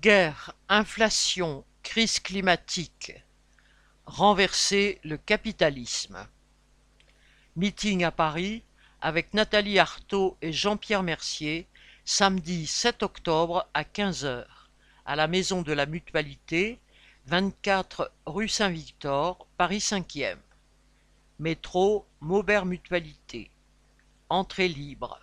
Guerre, inflation, crise climatique, renverser le capitalisme. Meeting à Paris avec Nathalie Arthaud et Jean-Pierre Mercier, samedi 7 octobre à 15h, à la Maison de la Mutualité, 24 rue Saint-Victor, Paris 5e. Métro Maubert Mutualité. Entrée libre.